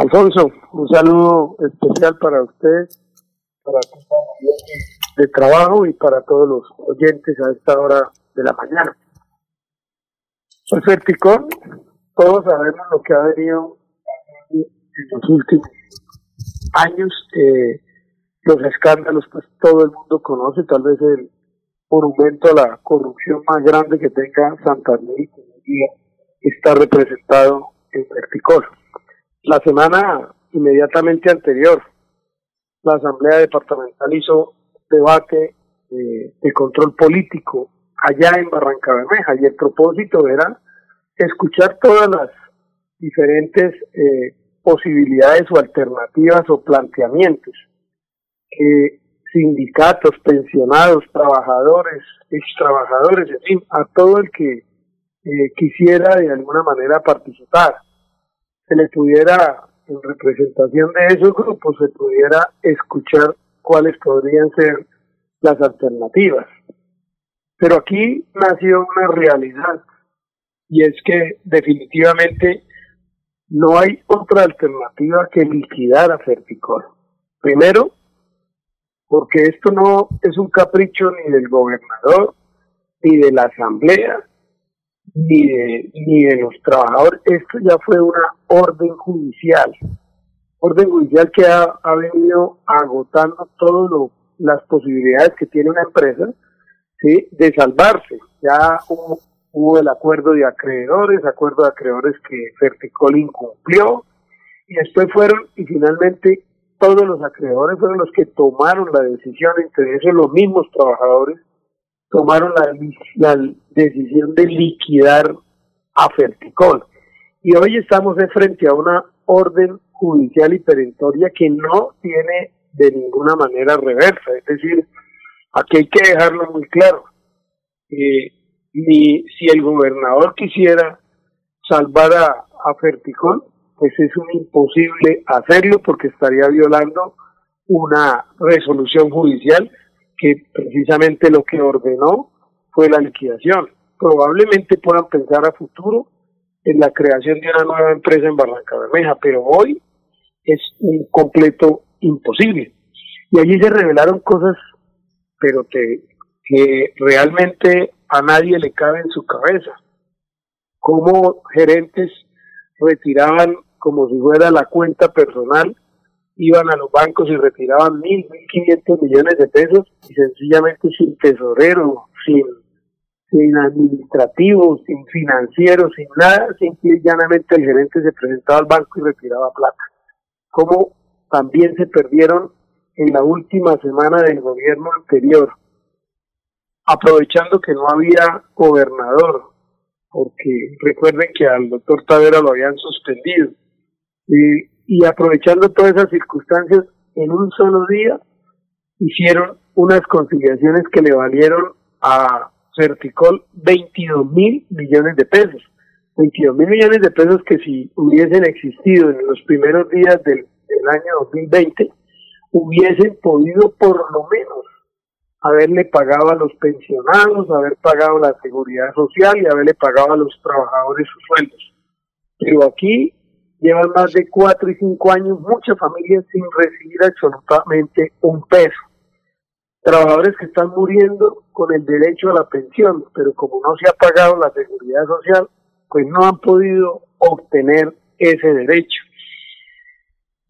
Alfonso, un saludo especial para usted, para de trabajo y para todos los oyentes a esta hora de la mañana. El Verticón, todos sabemos lo que ha venido en los últimos años, eh, los escándalos, pues todo el mundo conoce, tal vez el monumento a la corrupción más grande que tenga Santander está representado en Verticón. La semana inmediatamente anterior, la Asamblea Departamental hizo debate eh, de control político allá en Barranca Bermeja y el propósito era escuchar todas las diferentes eh, posibilidades o alternativas o planteamientos que sindicatos, pensionados, trabajadores, ex trabajadores, en fin, a todo el que eh, quisiera de alguna manera participar, se le pudiera, en representación de esos grupos, se pudiera escuchar cuáles podrían ser las alternativas. Pero aquí nació una realidad y es que definitivamente no hay otra alternativa que liquidar a Ferticol. Primero, porque esto no es un capricho ni del gobernador, ni de la asamblea, ni de, ni de los trabajadores. Esto ya fue una orden judicial. Orden judicial que ha, venido agotando todas las posibilidades que tiene una empresa ¿sí? de salvarse. Ya hubo, hubo el acuerdo de acreedores, acuerdo de acreedores que Ferticol incumplió, y después fueron, y finalmente todos los acreedores fueron los que tomaron la decisión, entre esos los mismos trabajadores, tomaron la, decisión de liquidar a Ferticol. Y hoy estamos de frente a una orden judicial y perentoria que no tiene de ninguna manera reversa. Es decir, aquí hay que dejarlo muy claro. Eh, ni si el gobernador quisiera salvar a, a Ferticol, pues es un imposible hacerlo porque estaría violando una resolución judicial que precisamente lo que ordenó fue la liquidación. Probablemente puedan pensar a futuro en la creación de una nueva empresa en Barranca Bermeja, pero hoy es un completo imposible. Y allí se revelaron cosas, pero que, que realmente a nadie le cabe en su cabeza. Cómo gerentes retiraban como si fuera la cuenta personal, iban a los bancos y retiraban mil, mil quinientos millones de pesos y sencillamente sin tesorero, sin, sin administrativo, sin financiero, sin nada, simple y llanamente el gerente se presentaba al banco y retiraba plata. Como también se perdieron en la última semana del gobierno anterior, aprovechando que no había gobernador, porque recuerden que al doctor Tavera lo habían suspendido y aprovechando todas esas circunstancias, en un solo día hicieron unas conciliaciones que le valieron a Certicol 22 mil millones de pesos. 22 mil millones de pesos que si hubiesen existido en los primeros días del, del año 2020, hubiesen podido por lo menos haberle pagado a los pensionados, haber pagado la seguridad social y haberle pagado a los trabajadores sus sueldos. Pero aquí llevan más de cuatro y cinco años muchas familias sin recibir absolutamente un peso. Trabajadores que están muriendo con el derecho a la pensión, pero como no se ha pagado la seguridad social, pues no han podido obtener ese derecho.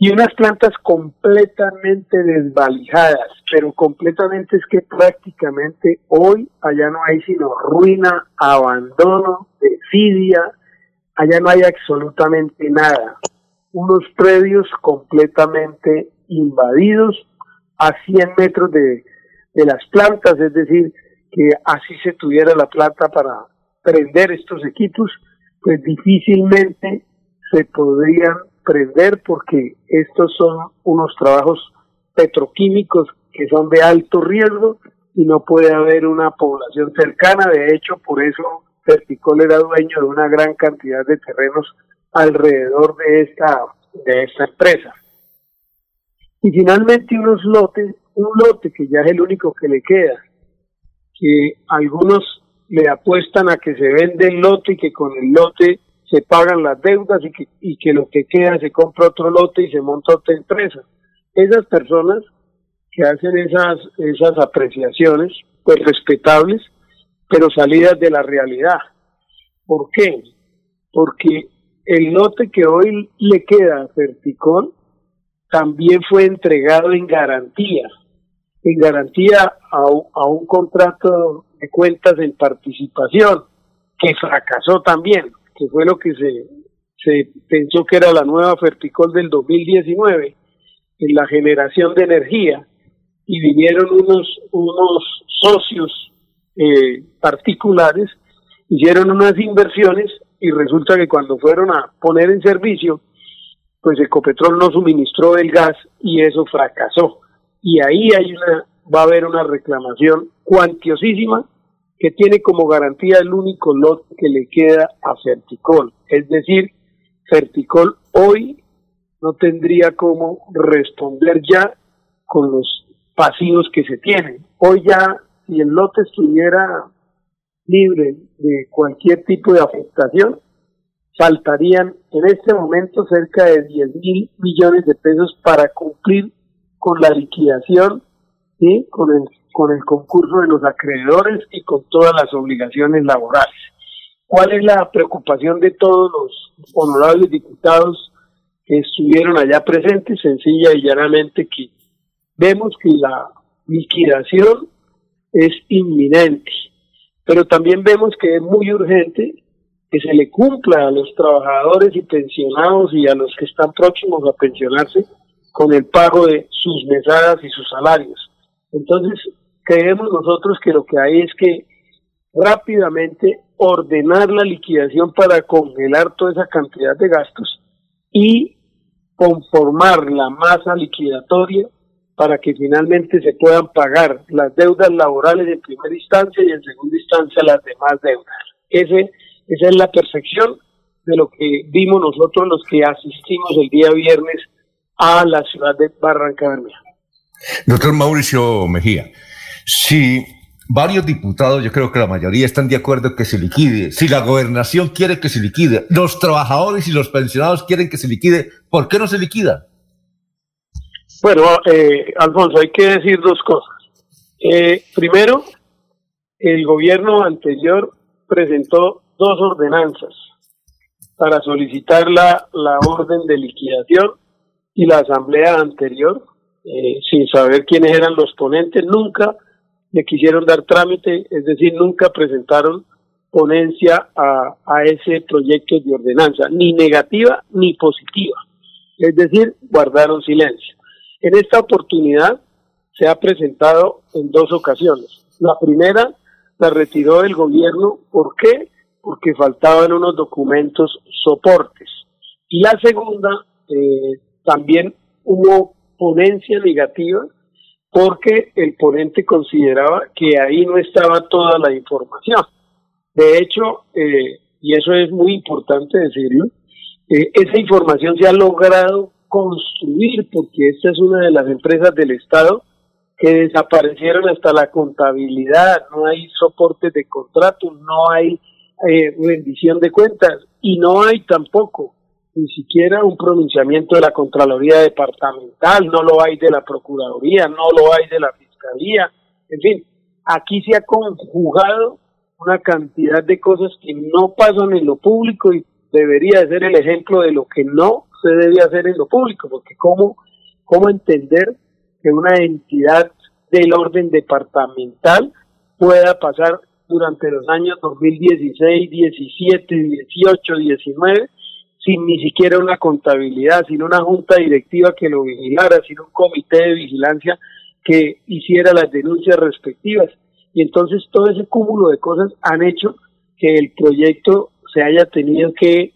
Y unas plantas completamente desvalijadas, pero completamente es que prácticamente hoy allá no hay sino ruina, abandono, desidia, allá no hay absolutamente nada. Unos predios completamente invadidos a 100 metros de, de las plantas, es decir, que así se tuviera la planta para prender estos equipos, pues difícilmente se podrían prender porque estos son unos trabajos petroquímicos que son de alto riesgo y no puede haber una población cercana. De hecho, por eso Verticol era dueño de una gran cantidad de terrenos alrededor de esta, de esta empresa. Y finalmente unos lotes, un lote que ya es el único que le queda, que algunos le apuestan a que se vende el lote y que con el lote se pagan las deudas y que, y que lo que queda se compra otro lote y se monta otra empresa. Esas personas que hacen esas, esas apreciaciones, pues respetables, pero salidas de la realidad. ¿Por qué? Porque el lote que hoy le queda a Ferticón también fue entregado en garantía, en garantía a, un contrato de cuentas en participación, que fracasó también, que fue lo que se, se pensó que era la nueva Ferticol del 2019, en la generación de energía, y vinieron unos, unos socios eh, particulares, hicieron unas inversiones y resulta que cuando fueron a poner en servicio, pues Ecopetrol no suministró el gas y eso fracasó. Y ahí hay una, va a haber una reclamación cuantiosísima que tiene como garantía el único lote que le queda a Ferticol. Es decir, Ferticol hoy no tendría cómo responder ya con los pasivos que se tienen. Hoy ya, si el lote estuviera libre de cualquier tipo de afectación, faltarían en este momento cerca de 10 mil millones de pesos para cumplir con la liquidación, y con, el, con el concurso de los acreedores y con todas las obligaciones laborales. ¿Cuál es la preocupación de todos los honorables diputados que estuvieron allá presentes? Sencilla y llanamente que vemos que la liquidación es inminente, pero también vemos que es muy urgente que se le cumpla a los trabajadores y pensionados y a los que están próximos a pensionarse con el pago de sus mesadas y sus salarios. Entonces, creemos nosotros que lo que hay es que rápidamente ordenar la liquidación para congelar toda esa cantidad de gastos y conformar la masa liquidatoria para que finalmente se puedan pagar las deudas laborales en primera instancia y en segunda instancia las demás deudas. Esa es la perfección de lo que vimos nosotros los que asistimos el día viernes a la ciudad de Barranca Bermeja. Doctor Mauricio Mejía, si varios diputados, yo creo que la mayoría están de acuerdo que se liquide, si la gobernación quiere que se liquide, los trabajadores y los pensionados quieren que se liquide, ¿por qué no se liquida? Bueno, eh, Alfonso, hay que decir dos cosas. Eh, primero, el gobierno anterior presentó dos ordenanzas para solicitar la, la orden de liquidación y la asamblea anterior, eh, sin saber quiénes eran los ponentes, nunca le quisieron dar trámite, es decir, nunca presentaron ponencia a, a ese proyecto de ordenanza, ni negativa ni positiva, es decir, guardaron silencio. En esta oportunidad se ha presentado en dos ocasiones. La primera la retiró el gobierno, ¿por qué? porque faltaban unos documentos soportes. Y la segunda, eh, también hubo ponencia negativa porque el ponente consideraba que ahí no estaba toda la información. De hecho, eh, y eso es muy importante decirlo, eh, esa información se ha logrado construir porque esta es una de las empresas del Estado que desaparecieron hasta la contabilidad, no hay soportes de contrato, no hay eh, rendición de cuentas y no hay tampoco ni siquiera un pronunciamiento de la Contraloría Departamental, no lo hay de la Procuraduría, no lo hay de la Fiscalía, en fin, aquí se ha conjugado una cantidad de cosas que no pasan en lo público y debería ser el ejemplo de lo que no se debe hacer en lo público, porque cómo, cómo entender que una entidad del orden departamental pueda pasar durante los años 2016, 17, 18, 19, sin ni siquiera una contabilidad, sin una junta directiva que lo vigilara, sin un comité de vigilancia que hiciera las denuncias respectivas. Y entonces todo ese cúmulo de cosas han hecho que el proyecto se haya tenido que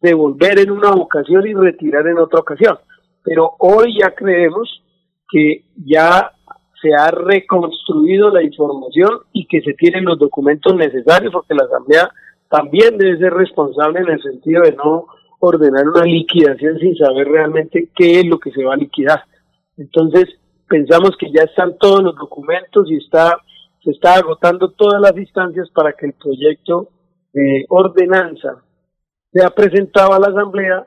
devolver en una ocasión y retirar en otra ocasión. Pero hoy ya creemos que ya se ha reconstruido la información y que se tienen los documentos necesarios, porque la Asamblea también debe ser responsable en el sentido de no ordenar una liquidación sin saber realmente qué es lo que se va a liquidar. Entonces, pensamos que ya están todos los documentos y está se está agotando todas las instancias para que el proyecto de ordenanza se ha presentado a la Asamblea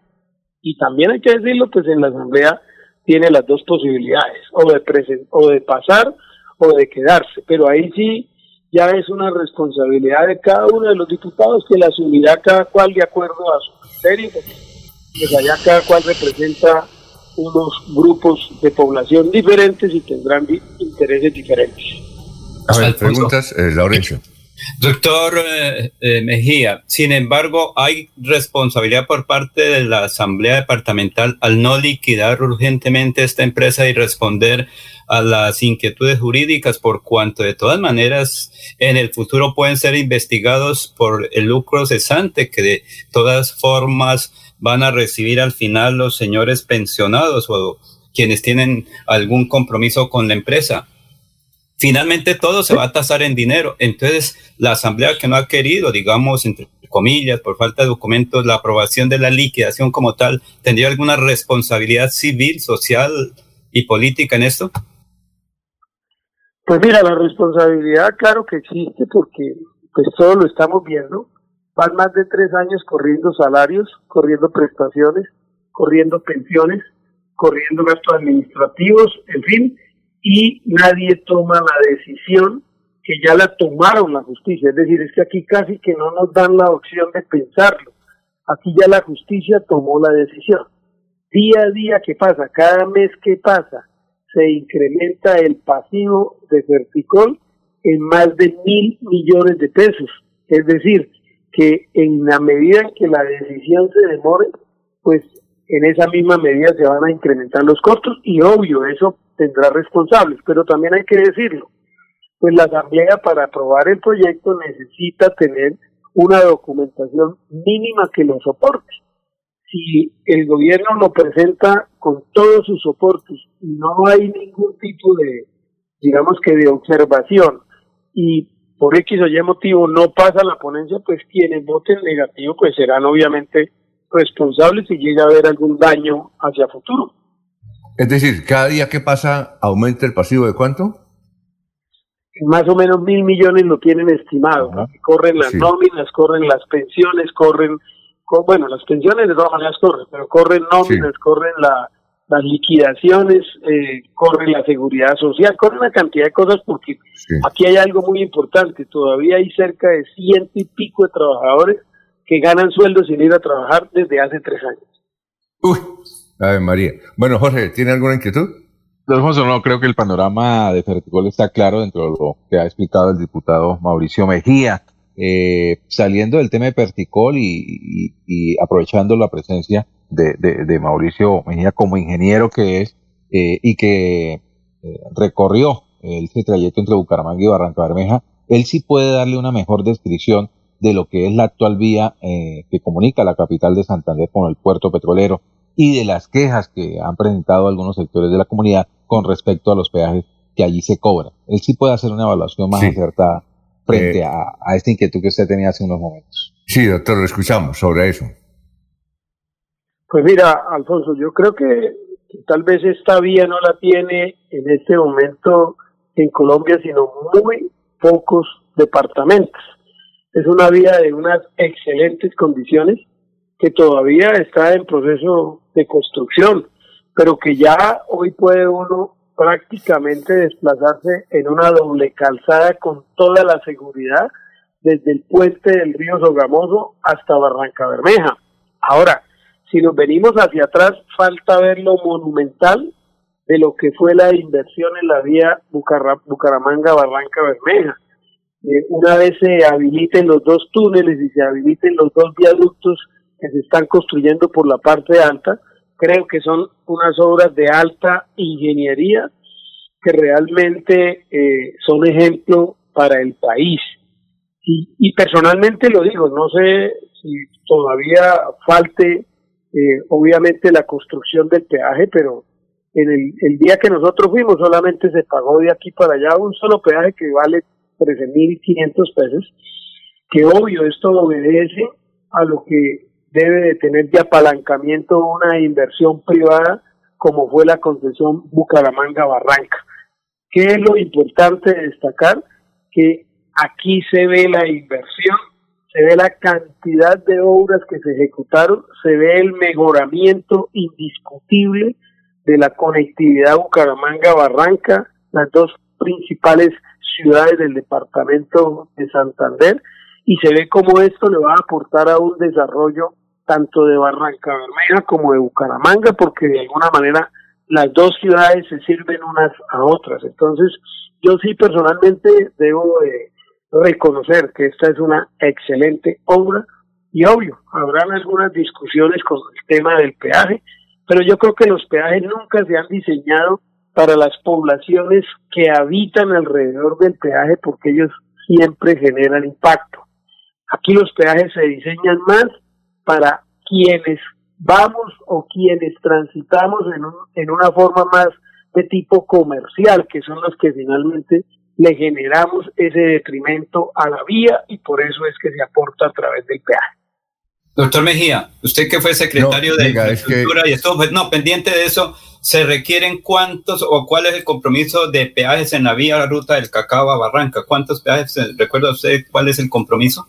y también hay que decirlo, pues en la Asamblea tiene las dos posibilidades, o de, o de pasar o de quedarse, pero ahí sí ya es una responsabilidad de cada uno de los diputados que la asumirá cada cual de acuerdo a su criterio, pues allá cada cual representa unos grupos de población diferentes y tendrán intereses diferentes. A ver, preguntas, eh, Laurencio. Doctor eh, eh, Mejía, sin embargo, hay responsabilidad por parte de la Asamblea Departamental al no liquidar urgentemente esta empresa y responder a las inquietudes jurídicas por cuanto de todas maneras en el futuro pueden ser investigados por el lucro cesante que de todas formas van a recibir al final los señores pensionados o quienes tienen algún compromiso con la empresa finalmente todo se va a tasar en dinero. Entonces, la Asamblea que no ha querido, digamos, entre comillas, por falta de documentos, la aprobación de la liquidación como tal, ¿tendría alguna responsabilidad civil, social y política en esto? Pues mira, la responsabilidad claro que existe porque pues todo lo estamos viendo. Van más de tres años corriendo salarios, corriendo prestaciones, corriendo pensiones, corriendo gastos administrativos, en fin, y nadie toma la decisión que ya la tomaron la justicia. Es decir, es que aquí casi que no nos dan la opción de pensarlo. Aquí ya la justicia tomó la decisión. Día a día que pasa, cada mes que pasa, se incrementa el pasivo de Verticol en más de mil millones de pesos. Es decir, que en la medida en que la decisión se demore, pues en esa misma medida se van a incrementar los costos y obvio, eso tendrá responsables, pero también hay que decirlo, pues la Asamblea para aprobar el proyecto necesita tener una documentación mínima que lo soporte. Si el gobierno lo presenta con todos sus soportes y no hay ningún tipo de, digamos que de observación y por X o Y motivo no pasa la ponencia, pues quienes voten negativo pues serán obviamente responsables si llega a haber algún daño hacia futuro. Es decir, cada día que pasa aumenta el pasivo de cuánto? Más o menos mil millones lo tienen estimado. Corren las nóminas, corren las pensiones, corren, bueno, las pensiones de todas maneras corren, pero corren nóminas, corren las liquidaciones, eh, corren la seguridad social, corren una cantidad de cosas porque aquí hay algo muy importante. Todavía hay cerca de ciento y pico de trabajadores que ganan sueldos sin ir a trabajar desde hace tres años. Uy, Ave María. Bueno, Jorge, ¿tiene alguna inquietud? Alfonso, no, creo que el panorama de Ferticol está claro dentro de lo que ha explicado el diputado Mauricio Mejía. Eh, saliendo del tema de Perticol y, aprovechando la presencia de, Mauricio Mejía como ingeniero que es eh, y que eh, recorrió ese trayecto entre Bucaramanga y Barranca Bermeja, él sí puede darle una mejor descripción de lo que es la actual vía que comunica la capital de Santander con el puerto petrolero y de las quejas que han presentado algunos sectores de la comunidad con respecto a los peajes que allí se cobran. Él sí puede hacer una evaluación más acertada frente eh, a, esta inquietud que usted tenía hace unos momentos. Sí, doctor, lo escuchamos sobre eso. Pues mira, Alfonso, yo creo que, tal vez esta vía no la tiene en este momento en Colombia, sino muy pocos departamentos. Es una vía de unas excelentes condiciones que todavía está en proceso de construcción, pero que ya hoy puede uno prácticamente desplazarse en una doble calzada con toda la seguridad desde el puente del río Sogamoso hasta Barranca Bermeja. Ahora, si nos venimos hacia atrás, falta ver lo monumental de lo que fue la inversión en la vía Bucaramanga-Barranca Bermeja. Eh, una vez se habiliten los dos túneles y se habiliten los dos viaductos que se están construyendo por la parte alta, creo que son unas obras de alta ingeniería que realmente eh, son ejemplo para el país. Y, personalmente lo digo, no sé si todavía falte, eh, obviamente, la construcción del peaje, pero en el, el, día que nosotros fuimos solamente se pagó de aquí para allá un solo peaje que vale 13.500 pesos, que obvio esto obedece a lo que debe de tener de apalancamiento una inversión privada como fue la concesión Bucaramanga-Barranca. ¿Qué es lo importante de destacar? Que aquí se ve la inversión se ve la cantidad de obras que se ejecutaron, se ve el mejoramiento indiscutible de la conectividad Bucaramanga-Barranca, las dos principales ciudades del departamento de Santander, y se ve cómo esto le va a aportar a un desarrollo tanto de Barranca Bermeja como de Bucaramanga, porque de alguna manera las dos ciudades se sirven unas a otras. Entonces, yo sí personalmente debo de reconocer que esta es una excelente obra y obvio, habrán algunas discusiones con el tema del peaje, pero yo creo que los peajes nunca se han diseñado para las poblaciones que habitan alrededor del peaje porque ellos siempre generan impacto. Aquí los peajes se diseñan más para quienes vamos o quienes transitamos en, en una forma más de tipo comercial, que son los que finalmente le generamos ese detrimento a la vía y por eso es que se aporta a través del peaje. Doctor Mejía, usted que fue secretario de Agricultura y estuvo, pues, no, pendiente de eso, ¿se requieren cuántos o cuál es el compromiso de peajes en la vía la ruta del Cacao a Barranca? ¿Cuántos peajes, recuerda usted cuál es el compromiso?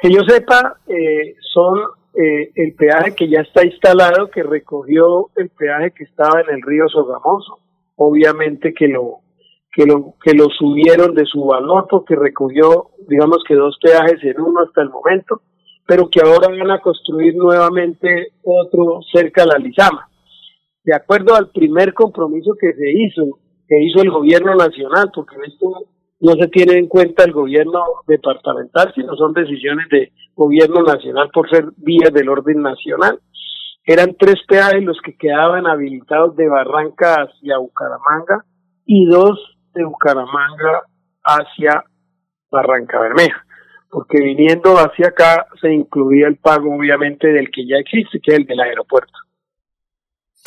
Que yo sepa, eh, son eh, el peaje que ya está instalado, que recogió el peaje que estaba en el río Sogamoso. Obviamente que lo, que lo, que lo subieron de su valor porque recogió, digamos que dos peajes en uno hasta el momento pero que ahora van a construir nuevamente otro cerca de la Lizama. De acuerdo al primer compromiso que se hizo, que hizo el gobierno nacional, porque esto no se tiene en cuenta el gobierno departamental, sino son decisiones de gobierno nacional por ser vías del orden nacional. Eran tres peajes los que quedaban habilitados de Barranca hacia Bucaramanga y dos de Bucaramanga hacia Barranca Bermeja porque viniendo hacia acá se incluía el pago obviamente del que ya existe, que es el del aeropuerto.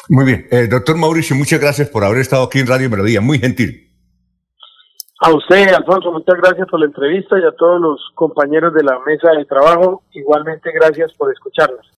Muy bien, eh, doctor Mauricio, muchas gracias por haber estado aquí en Radio Melodía, muy gentil. A usted, Alfonso, muchas gracias por la entrevista y a todos los compañeros de la mesa de trabajo, igualmente gracias por escucharnos.